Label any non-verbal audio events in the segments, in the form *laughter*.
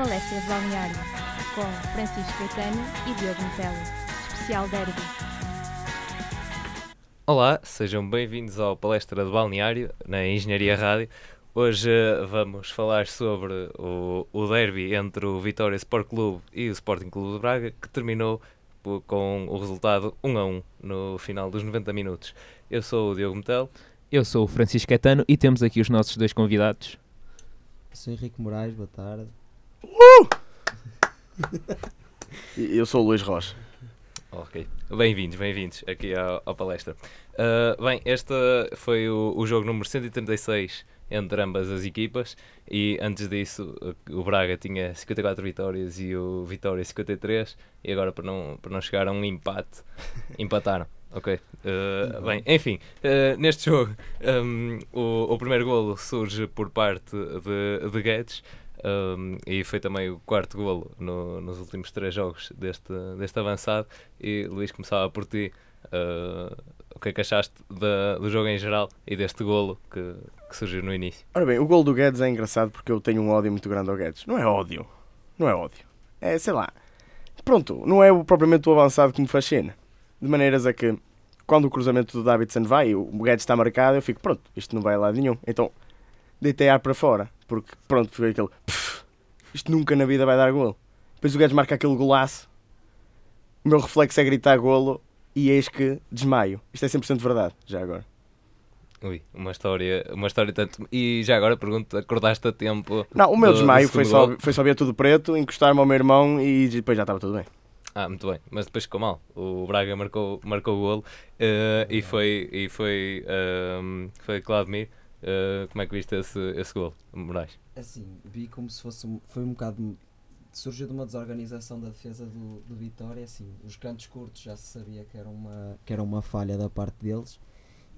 Palestra de Balneário, com Francisco Caetano e Diogo Metelo. Especial Derby. Olá, sejam bem-vindos ao Palestra de Balneário, na Engenharia Rádio. Hoje uh, vamos falar sobre o, o derby entre o Vitória Sport Clube e o Sporting Clube de Braga, que terminou com o resultado 1 a 1 no final dos 90 minutos. Eu sou o Diogo Metel. Eu sou o Francisco Caetano e temos aqui os nossos dois convidados. Sou Henrique Moraes, boa tarde. *laughs* Eu sou o Luís Rocha. Ok, bem-vindos, bem-vindos aqui ao, ao palestra. Uh, bem, este foi o, o jogo número 136 entre ambas as equipas e antes disso o Braga tinha 54 vitórias e o Vitória 53 e agora para não, para não chegar a um empate, *laughs* empataram. Ok, Uh, bem, enfim, uh, neste jogo um, o, o primeiro golo surge por parte de, de Guedes um, e foi também o quarto golo no- nos últimos três jogos deste, deste avançado. E Luís, começava por ti. uh, o que é que achaste da- do jogo em geral e deste golo que, que surgiu no início? Ora bem, o gol do Guedes é engraçado porque eu tenho um ódio muito grande ao Guedes. Não é ódio. Não é ódio. É, sei lá. Pronto, não é propriamente o avançado que me fascina. De maneiras a que, quando o cruzamento do Davidson vai, o Guedes está marcado, eu fico, pronto, isto não vai a lado nenhum. Então, deitei ar para fora. Porque, pronto, foi aquele, "Pff, isto nunca na vida vai dar golo. Depois o Guedes marca aquele golaço. O meu reflexo é gritar golo e eis que desmaio. Isto é 100% verdade, já agora. Ui, uma história, uma história tanto. E já agora pergunto: acordaste a tempo? Não, o meu do- do desmaio foi segundo só, gol? foi só ver tudo preto, encostar-me ao meu irmão e depois já estava tudo bem. Ah, muito bem, mas depois ficou mal. O Braga marcou, marcou o golo uh, e foi, e foi, um, foi Claudemir. Uh, como é que viste esse, esse golo, Moraes? Assim, vi como se fosse. um- Foi um bocado. Surgiu de uma desorganização da defesa do, do Vitória. Assim, os cantos curtos já se sabia que era, uma, que era uma falha da parte deles.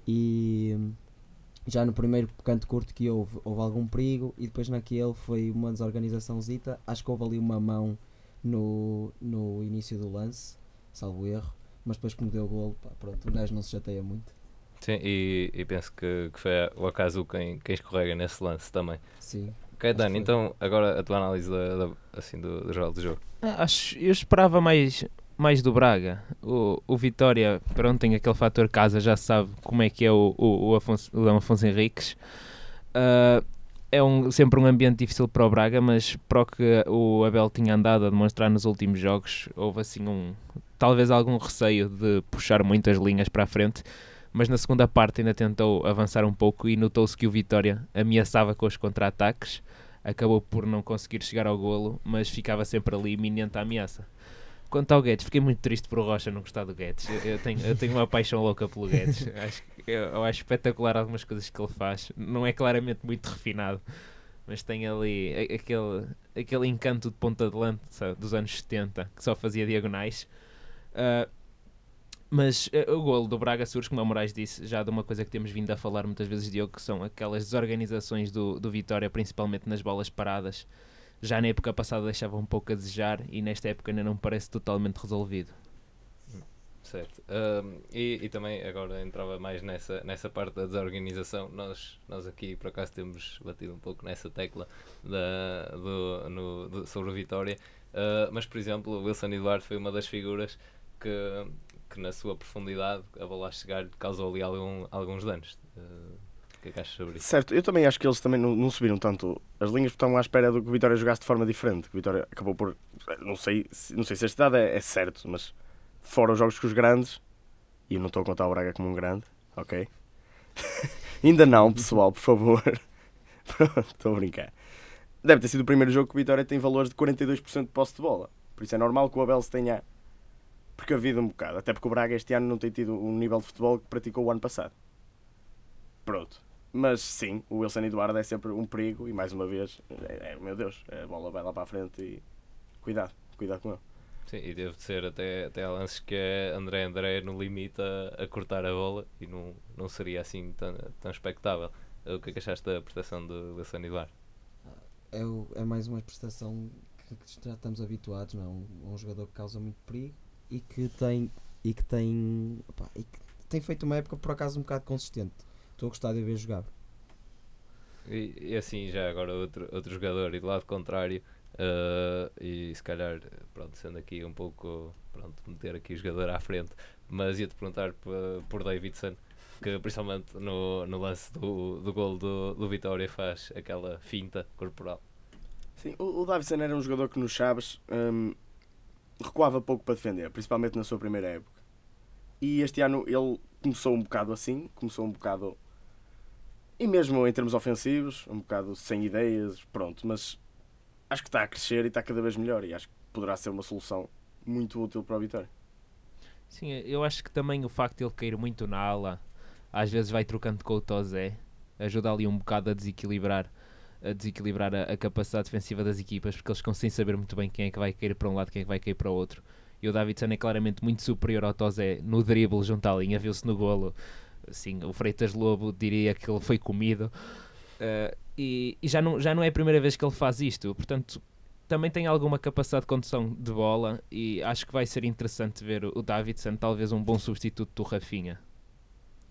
E já no primeiro canto curto que houve, houve algum perigo. E depois naquele foi uma desorganizaçãozita. Acho que houve ali uma mão no, no início do lance, salvo erro. Mas depois que me deu o golo, pá, pronto, o gajo não se chateia muito. Sim, e, e penso que, que foi o acaso quem, quem escorrega nesse lance também. Sim. Caetano, foi. então agora a tua análise da, da- assim, do, do jogo do jogo. Ah, Acho, eu esperava mais, mais do Braga. O, o Vitória, pronto, tem aquele fator casa, já se sabe como é que é o, o, o Afonso, o Afonso Henriques. Ah, é um, sempre um ambiente difícil para o Braga, mas para o que o Abel tinha andado a demonstrar nos últimos jogos, houve assim um talvez algum receio de puxar muitas linhas para a frente. Mas na segunda parte ainda tentou avançar um pouco e notou-se que o Vitória ameaçava com os contra-ataques acabou por não conseguir chegar ao golo, mas ficava sempre ali iminente a ameaça. Quanto ao Guedes, fiquei muito triste por o Rocha não gostar do Guedes. Eu, eu tenho, eu tenho uma paixão louca pelo Guedes. *laughs* Acho, eu, eu acho espetacular algumas coisas que ele faz. Não é claramente muito refinado, mas tem ali aquele, aquele encanto de ponta de lança dos anos 70 que só fazia diagonais. Ah, mas eh, o golo do Braga surge, como o Moraes disse, já de uma coisa que temos vindo a falar muitas vezes, Diogo, que são aquelas desorganizações do, do Vitória, principalmente nas bolas paradas. Já na época passada deixava um pouco a desejar e nesta época ainda não parece totalmente resolvido. Certo. Ahm, e, e também agora entrava mais nessa, nessa parte da desorganização. Nós, nós aqui por acaso temos batido um pouco nessa tecla da, do, no, do- sobre o Vitória. Ah, mas por exemplo, o Wilson Eduardo foi uma das figuras que, que na sua profundidade a bola a chegar causou ali algum, alguns danos. Ah, o que é que achas sobre isso? Certo, eu também acho que eles também não, não subiram tanto as linhas porque estavam à espera do que o Vitória jogasse de forma diferente. Que o Vitória acabou por. Não sei, se- não sei se este dado é, é certo, mas fora os jogos com os grandes, e eu não estou a contar o Braga como um grande, ok? *laughs* Ainda não, pessoal, por favor. *laughs* Pronto, estou a brincar. Deve ter sido o primeiro jogo que o Vitória tem valores de 42% de posse de bola. Por isso é normal que o Abel se tenha precavido um bocado. Até porque o Braga este ano não tem tido um nível de futebol que praticou o ano passado. Pronto. Mas sim, o Wilson Eduardo é sempre um perigo e mais uma vez, é, é, meu Deus, a bola vai lá para a frente e cuidado, cuidado com ele. Sim, e deve de ser até, até lances que é André André no limite a, a cortar a bola e não, não seria assim tão, tão expectável. O que é que achaste da prestação do Wilson Eduardo? é, o- é mais uma prestação que, que já estamos habituados, não? é? Um, um jogador que causa muito perigo e que tem e que tem opá, e que tem feito uma época por acaso um bocado consistente. Estou a gostar de ver jogar. E, e assim, já agora outro, outro jogador e do lado contrário, Uh, e se calhar, pronto, sendo aqui um pouco, pronto, meter aqui o jogador à frente, mas ia-te perguntar por, Davidson, que principalmente no, no lance do, do gol do, do Vitória faz aquela finta corporal. Sim, o, o Davidson era um jogador que nos Chaves hum, recuava pouco para defender, principalmente na sua primeira época. E este ano ele começou um bocado assim, começou um bocado. E mesmo em termos ofensivos, um bocado sem ideias, pronto, mas acho que está a crescer e está cada vez melhor e acho que poderá ser uma solução muito útil para a Vitória. Sim, eu acho que também o facto de ele cair muito na ala, às vezes vai trocando com o Tozé, ajuda ali um bocado a desequilibrar a desequilibrar a, a, capacidade defensiva das equipas, porque eles sem saber muito bem quem é que vai cair para um lado, quem é que vai cair para o outro. E o Davidson é claramente muito superior ao Tozé no drible junto à linha, viu-se no golo. Assim, o Freitas Lobo diria que ele foi comido. Uh, e, e já, não, já não é a primeira vez que ele faz isto, portanto, também tem alguma capacidade de condução de bola e acho que vai ser interessante ver o Davidson, talvez um bom substituto do Rafinha.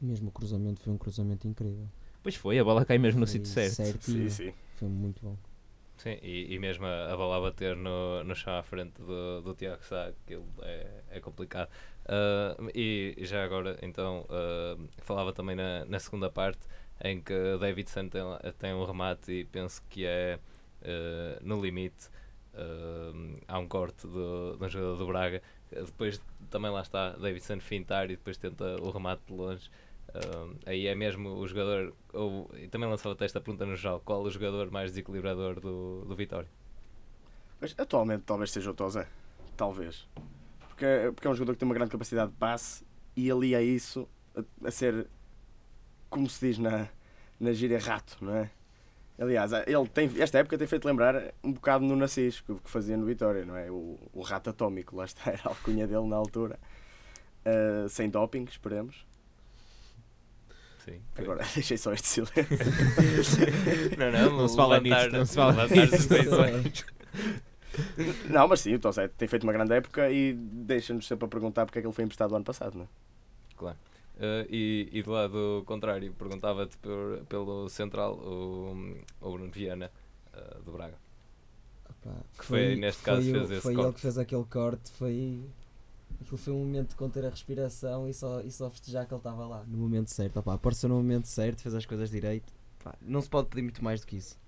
Mesmo o cruzamento foi um cruzamento incrível. Pois foi, a bola cai mesmo no sítio certo. Certinho. Sim, sim. Foi muito bom. Sim, e, e mesmo a, a, bola a bater no, no chão à frente do, do Tiago Sá, que é, é complicado. Uh, e já agora, então, uh, falava também na, na segunda parte, em que Davidson tem, tem um remate e penso que é uh, no limite. há um corte do, do jogador do Braga. Depois também lá está Davidson fintar e depois tenta o remate de longe. Aí é mesmo o jogador, ou também lançava esta pergunta no geral: qual o jogador mais desequilibrador do, do Vitória? Mas atualmente talvez seja o Tozé, talvez, porque, porque é um jogador que tem uma grande capacidade de passe e ali é isso a, a ser, como se diz na, na gíria, rato, não é? Aliás, ele tem, esta época tem feito lembrar um bocado no Nassis, que, que fazia no Vitória, não é? O, o rato atómico, lá está, era a alcunha dele na altura. Uh, sem doping, esperemos. Sim. Agora *laughs* deixei só este silêncio. *laughs* não, não, não se fala nisso. Não se fala nisso. *laughs* não, mas sim, o Tosé tem feito uma grande época e deixa-nos sempre a perguntar porque é que ele foi emprestado o ano passado, não é? Claro. Uh, e, e do lado contrário, perguntava-te pelo central, o, o Bruno Viana, uh, do Braga. Opa, que foi, foi, neste caso foi fez esse foi corte. Foi ele que fez aquele corte, foi Aquilo foi um momento de conter a respiração e só, e só festejar que ele estava lá. No momento certo, opá, apareceu no momento certo, fez as coisas direito. Não se pode pedir muito mais do que isso.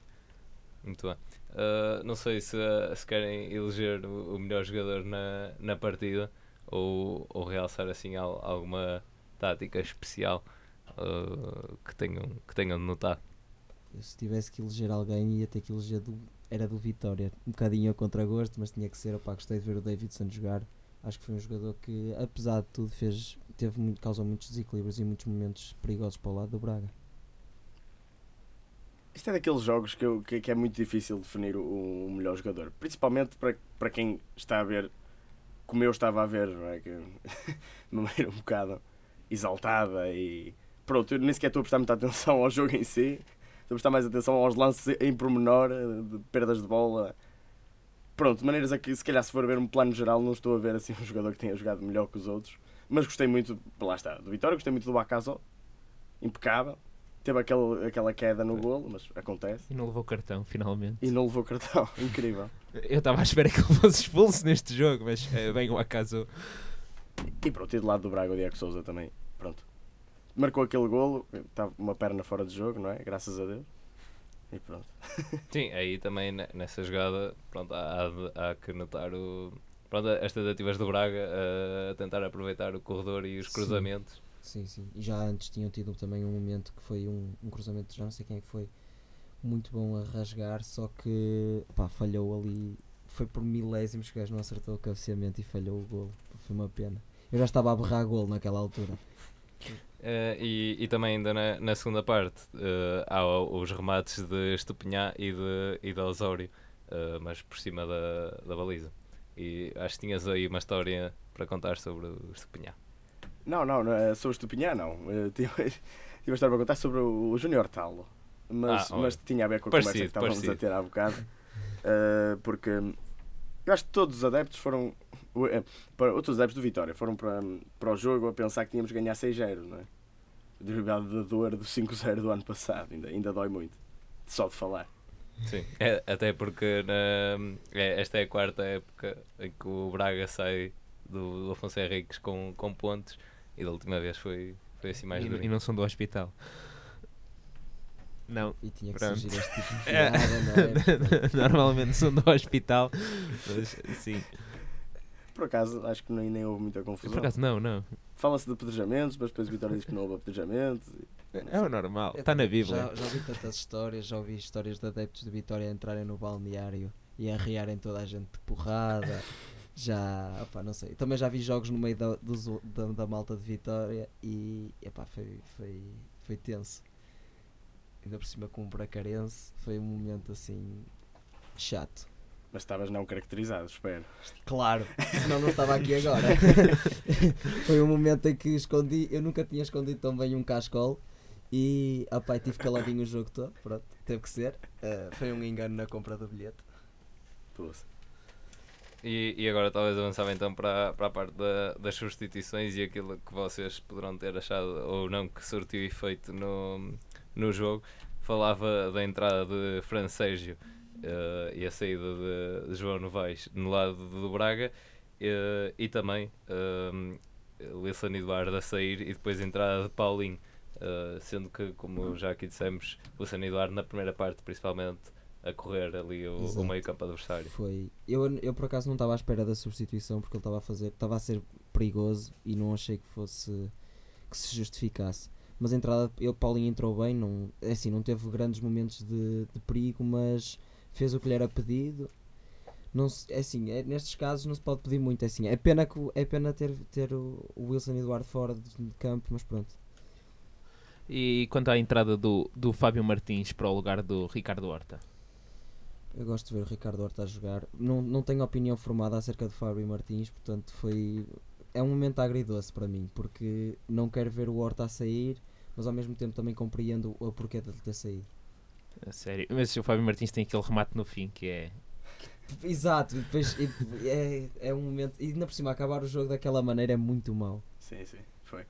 Muito bem. Uh, não sei se, se querem eleger o, melhor jogador na, na partida ou, ou realçar assim alguma tática especial uh, que, tenham, que tenham de notar. Eu, se tivesse que eleger alguém, ia ter que eleger do, era do Vitória. Um bocadinho a contragosto, mas tinha que ser. Opá, gostei de ver o Davidson jogar acho que foi um jogador que, apesar de tudo, fez, teve muito, causou muitos desequilíbrios e muitos momentos perigosos para o lado do Braga. Isto é daqueles jogos que, eu, que, que, é muito difícil definir o, o, melhor jogador, principalmente para, para quem está a ver como eu estava a ver, não é? Que, *laughs* de maneira um bocado exaltada e. Pronto, eu nem sequer estou a prestar muita atenção ao jogo em si, estou a prestar mais atenção aos lances em pormenor, de perdas de bola, pronto, de maneiras a que, se calhar, se for ver um plano geral, não estou a ver assim *laughs* um jogador que tenha jogado melhor que os outros. Mas gostei muito, lá está, do Vitória, gostei muito do Bacazó, impecável. Teve aquele, aquela queda no golo, mas acontece. E não levou cartão, finalmente. E não levou cartão, *laughs* incrível. Eu estava à espera que ele fosse expulso neste jogo, mas é, bem o acaso. E pronto, e do lado do Braga, o Diego Souza também, pronto. Marcou aquele golo, estava uma perna fora de jogo, não é? Graças a Deus. E pronto. *laughs* Sim, aí também nessa jogada pronto, há, há que notar o, pronto, as tentativas do Braga a tentar aproveitar o corredor e os sim. cruzamentos. Sim, sim. E já antes tinham tido também um momento que foi um, um cruzamento, já não sei quem é que foi, muito bom a rasgar, só que pá, falhou ali. Foi por milésimos que o gajo não acertou o cabeceamento e falhou o gol. Foi uma pena. Eu já estava a berrar gol naquela altura. *laughs* Uh, e, e também ainda na, na segunda parte uh, há os remates de Estupinhá e de, e de Osório, uh, mas por cima da, da baliza. E acho que tinhas aí uma história para contar sobre o Estupinhá. Não, não, sobre o Estupinhá não. *laughs* Tive uma história para contar sobre o, Júnior Talo, mas, ah, mas tinha a ver com a parecido, conversa que estávamos parecido. a ter há bocado. porque eu acho que todos os adeptos foram para outros adeptos do Vitória foram para, para o jogo a pensar que tínhamos de ganhar 6-0, não é? Derivado da dor do 5-0 do ano passado, ainda, ainda dói muito, só de falar. Sim, é, até porque na- é- esta é a quarta época em que o Braga sai do, do Afonso Henriques com, com pontos e da última vez foi, foi assim mais e, duro. e não são do hospital. Não, E tinha que Pronto. surgir este tipo de *laughs* É. piada, não é? Portanto, *laughs* normalmente são do hospital, mas sim. Por acaso, acho que nem, nem houve muita Por confusão. acaso, não, não. Fala-se de apedrejamentos, mas depois o Vitória diz que não houve apedrejamentos. É o normal, está na também Bíblia. Já, já ouvi tantas histórias, já ouvi histórias de adeptos de Vitória entrarem no balneário e arriarem toda a gente de porrada. Já, opá, não sei. Também já vi jogos no meio da, dos o- da, da malta de Vitória e epá, foi, foi, foi tenso. Ainda por cima com um bracarense, foi um momento assim chato. Mas estavas não caracterizado, espero. Claro, senão não estava aqui agora. *laughs* Foi um momento em que escondi, eu nunca tinha escondido tão bem um cascol e opa, tive caladinho o jogo todo, pronto, teve que ser. Eh, foi um engano na compra do bilhete. Poça. E, e agora talvez avançava então para, para a parte da- das substituições e aquilo que vocês poderão ter achado ou não que surtiu efeito no, no jogo. Falava da entrada de Fran Eh, e a saída de, de João Novaes no lado do Braga eh, e também um, Wilson Eduardo a sair e depois a entrada de Paulinho. eh, sendo que, como já aqui dissemos, Wilson Eduardo na primeira parte principalmente a correr ali o, o meio campo adversário. Foi. Eu, eu por acaso não estava à espera da substituição porque ele estava a fazer, estava a ser perigoso e não achei que fosse que se justificasse. Mas a entrada, ele Paulinho entrou bem, não, é assim, não teve grandes momentos de, de perigo, mas fez o que lhe era pedido. Não se, é assim, é, nestes casos não se pode pedir muito, é assim, é pena, que, é pena ter, ter o, o Wilson Eduardo fora de, campo, mas pronto. E quanto à entrada do, do Fábio Martins para o lugar do Ricardo Horta? Eu gosto de ver o Ricardo Horta a jogar. Não, não tenho opinião formada acerca de Fábio Martins, portanto foi. É um momento agridoce para mim, porque não quero ver o Horta a sair, mas ao mesmo tempo também compreendo o porquê de ele ter saído. A sério. Mas o Fábio Martins tem aquele remate no fim que é. Exato, depois e- é, é um momento. E ainda por cima, acabar o jogo daquela maneira é muito mau. Sim, sim, foi.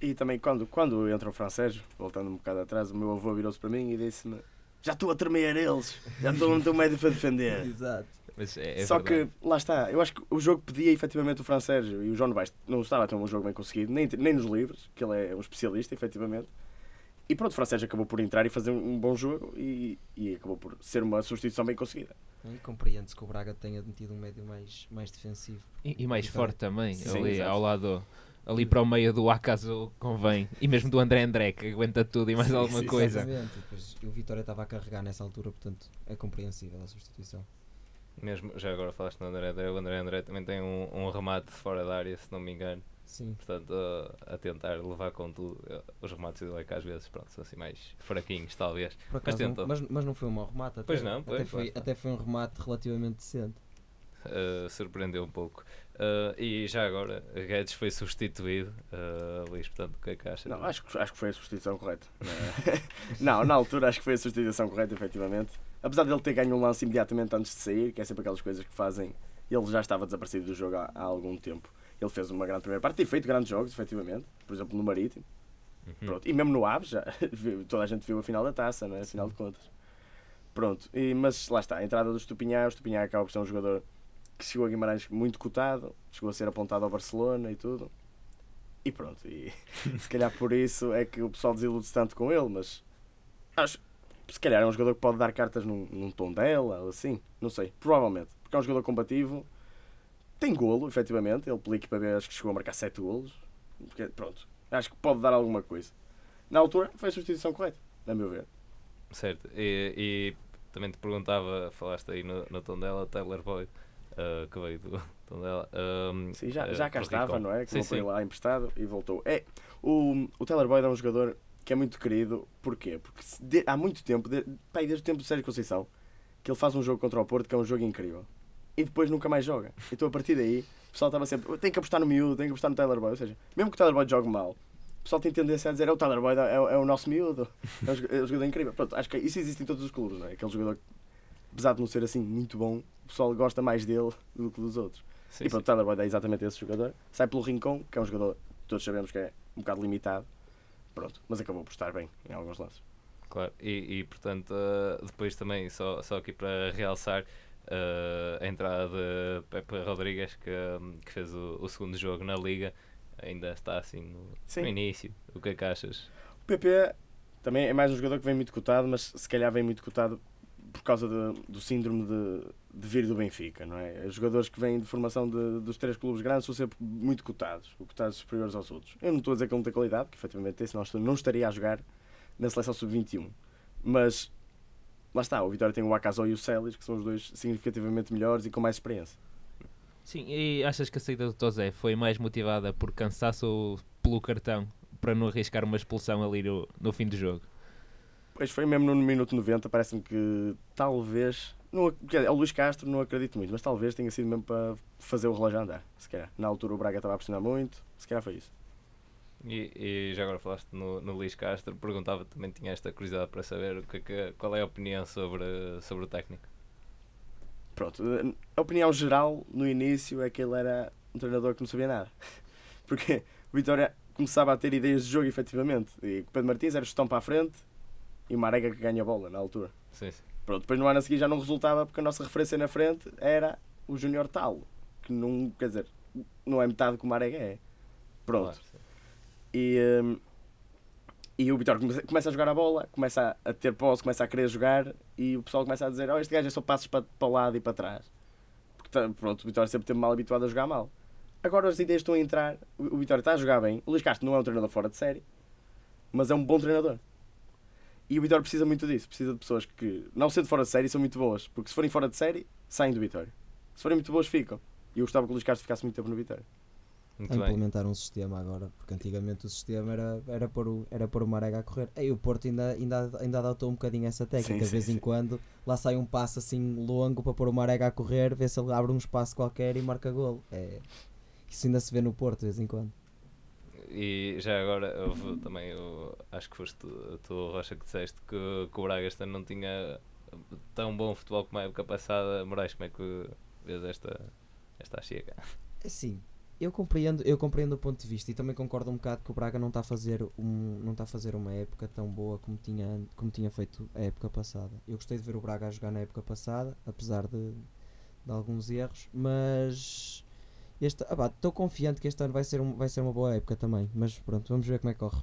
E também quando, quando entra o francês, voltando um bocado atrás, o meu avô virou-se para mim e disse-me já estou a tremer eles, já estou no teu meio para defender. *laughs* Exato. Mas é, é Só verdade. que, lá está, eu acho que o jogo pedia efetivamente o francês e o João Novaes não estava a ter um jogo bem conseguido, nem, nem nos livros, que ele é um especialista, efetivamente. E pronto, o francês acabou por entrar e fazer um bom jogo e, e acabou por ser uma substituição bem conseguida. E compreende-se que o Braga tenha metido um médio mais, mais defensivo. E, e mais forte também, Sim, ali exato. ao lado, ali para o meio do acaso convém. E mesmo do André André, que aguenta tudo e mais Sim, alguma sim, coisa. Exatamente. E depois o Vitória estava a carregar nessa altura, portanto é compreensível a substituição. Mesmo, já agora falaste no André André, o André André também tem um, um remate fora da área, se não me engano. Sim. Portanto, a, a tentar levar com tudo. Os remates dele é que às vezes pronto, são assim mais fraquinhos, talvez. Mas não- tentou. mas, mas não foi um mau remate. Até, Pois não, pois, até, foi, até foi um remate relativamente decente. Uh, surpreendeu um pouco. Uh, e já agora, Guedes foi substituído. Uh, Luís, portanto, o que é que achas? Não, acho, que- acho que foi a substituição correta. não, *laughs* na altura acho que foi a substituição correta, efetivamente. Apesar dele ter ganho um lance imediatamente antes de sair, que é sempre aquelas coisas que fazem. Ele já estava desaparecido do jogo há, há algum tempo. Ele fez uma grande primeira parte, tem feito grandes jogos, efetivamente. Por exemplo, no Marítimo. Uhum. Pronto. E mesmo no Aves, já, *laughs* toda a gente viu a final da taça, não é? Afinal de contas. Pronto. E, mas lá está, a entrada do Estupinhar. O Estupinhar acaba por ser um jogador que chegou a Guimarães muito cotado, chegou a ser apontado ao Barcelona e tudo. E pronto. E *laughs* se calhar por isso é que o pessoal desilude-se tanto com ele, mas acho se calhar é um jogador que pode dar cartas num, num tom dela, ou assim, não sei, provavelmente, porque é um jogador combativo, tem golo, efetivamente, ele pela equipa B acho que chegou a marcar 7 golos, porque, pronto, acho que pode dar alguma coisa. Na altura foi a substituição correta, a meu ver. Certo. E, e também te perguntava, falaste aí no, no tom dela, Taylor Boyd, uh, que veio do *laughs* tom dela. Um, Sim, já, uh, já cá estava, não é? Que Sim, foi sim. lá emprestado e voltou. É, o, o Taylor Boyd é um jogador que é muito querido, porquê? Porque de- há muito tempo, de, pá, desde o tempo do Sérgio Conceição, que ele faz um jogo contra o Porto que é um jogo incrível. E depois nunca mais joga. Então a partir daí, o pessoal estava sempre, tem que apostar no miúdo, tem que apostar no Taylor Boyd. Ou seja, mesmo que o Taylor Boyd jogue mal, o pessoal tem tendência a dizer, é o Taylor Boyd, é, o- é o nosso miúdo, é um, jo- é um jogador incrível. Pronto, acho que isso existe em todos os clubes, não é? Aquele jogador que, apesar de não ser assim muito bom, o pessoal gosta mais dele do que dos outros. Sim, E pronto, o Tyler Boyd é exatamente esse jogador. Sai pelo Rincon, que é um jogador que todos sabemos que é um bocado limitado. Pronto, mas acabou por estar bem em alguns lances. Claro, e, e, portanto, uh, depois também, só, só aqui para realçar, uh, a entrada de Pepe Rodrigues, que, um, que fez o, o, segundo jogo na Liga, ainda está assim no, no, início. O que é que achas? O PP também é mais um jogador que vem muito cotado, mas se calhar vem muito cotado por causa de, do síndrome de, de vir do Benfica, não é? Os jogadores que vêm de formação de, dos três clubes grandes são sempre muito cotados, cotados superiores aos outros. Eu não estou a dizer que ele não tem qualidade, porque efetivamente esse não, não estaria a jogar na seleção sub-21. Mas lá está, o Vitória tem o Acaso e o Celis, que são os dois significativamente melhores e com mais experiência. Sim, e achas que a saída do Tozé foi mais motivada por cansaço ou pelo cartão para não arriscar uma expulsão ali no, no fim do jogo? Pois foi mesmo no minuto 90, parece-me que talvez. Não, é o Luís Castro não acredito muito, mas talvez tenha sido mesmo para fazer o relógio andar. Se calhar. Na altura o Braga estava a pressionar muito, se calhar foi isso. E, e, já agora falaste no, no Luís Castro, perguntava também tinha esta curiosidade para saber o que, que, qual é a opinião sobre, sobre o técnico. Pronto, a opinião geral no início é que ele era um treinador que não sabia nada. *laughs* Porque o Vitória começava a ter ideias de jogo efetivamente. E o Pedro Martins era gestão para a frente e o Marega que ganha a bola na altura. Sim, sim. Pronto, depois no ano a seguir já não resultava porque a nossa referência na frente era o Júnior Tal, que não, quer dizer, não é metade que o Marega é. Pronto. Claro, e, um, e o Vitória começa a jogar a bola, começa a ter posse, começa a querer jogar e o pessoal começa a dizer: Oh, este gajo é só passos para, para o lado e para trás. Porque pronto, o Vitória sempre teve mal habituado a jogar mal. Agora as ideias estão a entrar, o Vitória está a jogar bem. O Luís Castro não é um treinador fora de série, mas é um bom treinador. E o Vitória precisa muito disso, precisa de pessoas que, não sendo fora de série, são muito boas. Porque se forem fora de série, saem do Vitória. Se forem muito boas, ficam. E eu gostava que o Luís Castro ficasse muito tempo no Vitória. Muito a implementar bem. um sistema agora, porque antigamente o sistema era, era, pôr, o, era pôr o Marega a correr. E o Porto ainda, ainda, ainda adotou um bocadinho essa técnica, sim, de vez sim, em sim. quando lá sai um passo assim longo para pôr o Marega a correr, vê se ele abre um espaço qualquer e marca golo. É, isso ainda se vê no Porto de vez em quando. E já agora, houve também, eu, acho que foste tu, tu, Rocha, que disseste que, que o Braga este não tinha tão bom futebol como a época passada. Moraes, como é que vês esta, esta chega? É sim, eu compreendo, eu compreendo o ponto de vista e também concordo um bocado que o Braga não está a fazer um, não está a fazer uma época tão boa como tinha, como tinha feito a época passada. Eu gostei de ver o Braga a jogar na época passada, apesar de, de alguns erros, mas estou ah, confiante que este ano vai ser, um, vai ser uma boa época também. Mas pronto, vamos ver como é que corre.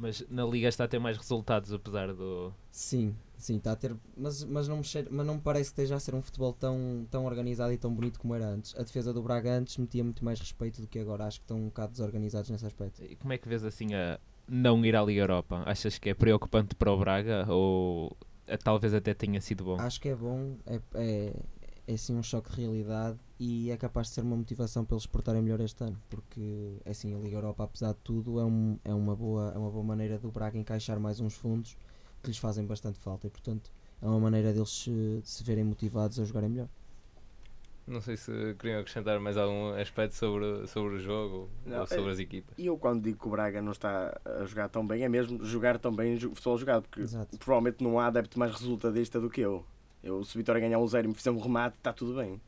Mas na Liga está a ter mais resultados, apesar do. Sim, sim, está a ter. Mas, mas, não, me cheira, mas não me parece que esteja a ser um futebol tão, tão organizado e tão bonito como era antes. A defesa do Braga antes metia muito mais respeito do que agora. Acho que estão um bocado desorganizados nesse aspecto. E como é que vês assim a não ir à Liga Europa? Achas que é preocupante para o Braga ou talvez até tenha sido bom? Acho que é bom. É, é, é sim um choque de realidade e é capaz de ser uma motivação para eles portarem melhor este ano, porque é assim, a Liga Europa, apesar de tudo, é, um, é, uma, boa, é uma boa maneira do Braga encaixar mais uns fundos que lhes fazem bastante falta e, portanto, é uma maneira deles se, se verem motivados a jogarem melhor. Não sei se queriam acrescentar mais algum aspecto sobre, sobre o jogo não, ou sobre é, as equipas. E eu, quando digo que o Braga não está a jogar tão bem, é mesmo jogar tão bem o futebol jogado, porque Exato. provavelmente não há adepto mais resultadista do que eu. Eu, se o Vitória ganhar um zero e me fizer um remate, está tudo bem.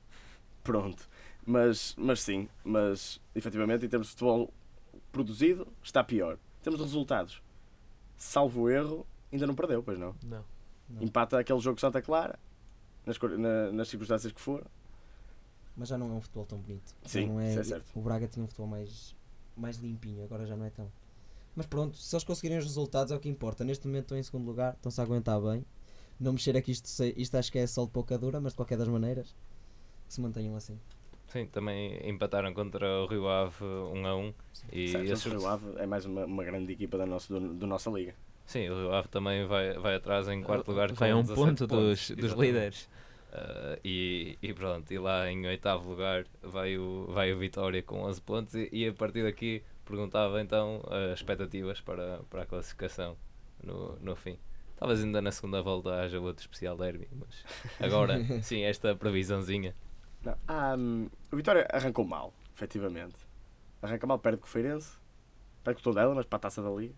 Pronto. Mas, mas sim, mas efetivamente em termos de futebol produzido, está pior. Em termos de resultados, salvo erro, ainda não perdeu, pois não? Não. não. Empata aquele jogo Santa Clara, nas, na, nas circunstâncias que for. Mas já não é um futebol tão bonito. Sim, não é, é certo. O Braga tinha um futebol mais, mais limpinho, agora já não é tão. Mas pronto, se eles conseguirem os resultados é o que importa. Neste momento estão em segundo lugar, estão-se a aguentar bem. Não mexer aqui, isto, isto acho que é só de pouca dura, mas de qualquer das maneiras que se mantenham assim. Sim, também empataram contra o Rio Ave 1 a 1. E certo, esse... o Rio Ave é mais uma, uma grande equipa da nossa, do, do nossa liga. Sim, o Rio Ave também vai, vai atrás em quarto lugar vai com um ponto dos, dos líderes. Uh, e, e pronto, e lá em oitavo lugar vai o, vai o Vitória com 11 pontos e, e a partir daqui perguntava então as expectativas para, para a classificação no, no fim. Talvez ainda na segunda volta haja outro especial derby, mas agora *laughs* sim, esta previsãozinha não, um, o Vitória arrancou mal, efetivamente. Arranca mal, perde com o Feirense, perde com o Tondela, mas para a taça da Liga.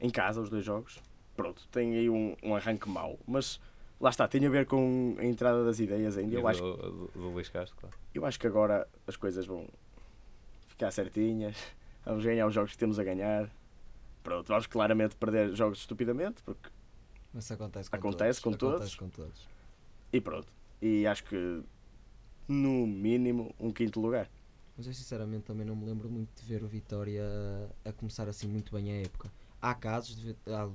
Em casa, os dois jogos. Pronto, tem aí um, um arranque mau. Mas lá está, tem a ver com a entrada das ideias ainda. Eu do, acho, do, do Luís Castro, claro. Eu acho que agora as coisas vão ficar certinhas. Vamos ganhar os jogos que temos a ganhar. Pronto, vamos claramente perder jogos estupidamente, porque Mas isso acontece com Acontece todos. com Acontece todos. com todos. E pronto. E acho que no mínimo um quinto lugar. Mas eu sinceramente também não me lembro muito de ver o Vitória a, começar assim muito bem a época. Há casos, de, há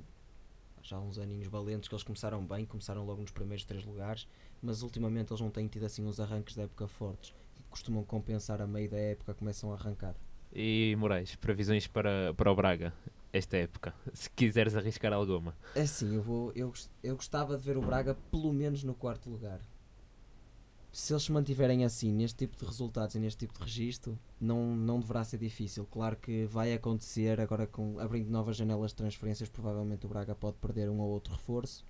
já há uns aninhos valentes que eles começaram bem, começaram logo nos primeiros três lugares, mas ultimamente eles não têm tido assim uns arranques da época fortes. E costumam compensar a meio da época, começam a arrancar. E Moraes, previsões para, para o Braga esta época, *laughs* se quiseres arriscar alguma. É assim, eu, vou, eu, eu gostava de ver o Braga pelo menos no quarto lugar. Se eles se mantiverem assim, neste tipo de resultados e neste tipo de registro, não, não deverá ser difícil. Claro que vai acontecer, agora com abrindo novas janelas de transferências, provavelmente o Braga pode perder um ou outro reforço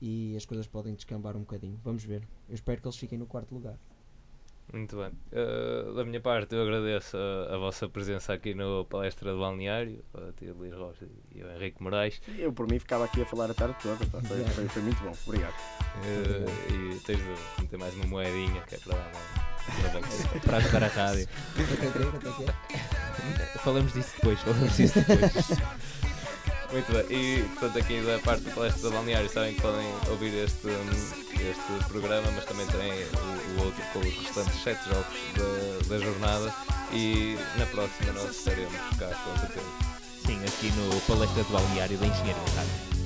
e as coisas podem descambar um bocadinho. Vamos ver. Eu espero que eles fiquem no quarto lugar. Muito bem. Uh, da minha parte, eu agradeço a, a vossa presença aqui no Palestra do Balneário, a tia Luís Rocha e o Henrique Moraes. Eu por mim ficava aqui a falar a tarde toda. pá. Foi, foi, foi muito bom. Obrigado. Uh, e tens de meter mais uma moedinha que é para dar uma. *laughs* Para ajudar a rádio. Falamos disso depois, falamos disso depois. *laughs* Muito bem, e portanto aqui da parte do Palestra do Balneário sabem que podem ouvir este, este programa, mas também têm o, o outro com os restantes sete jogos da, da jornada e na próxima nós estaremos cá com certeza. Sim, aqui no Palestra do Balneário da Engenharia Rádio.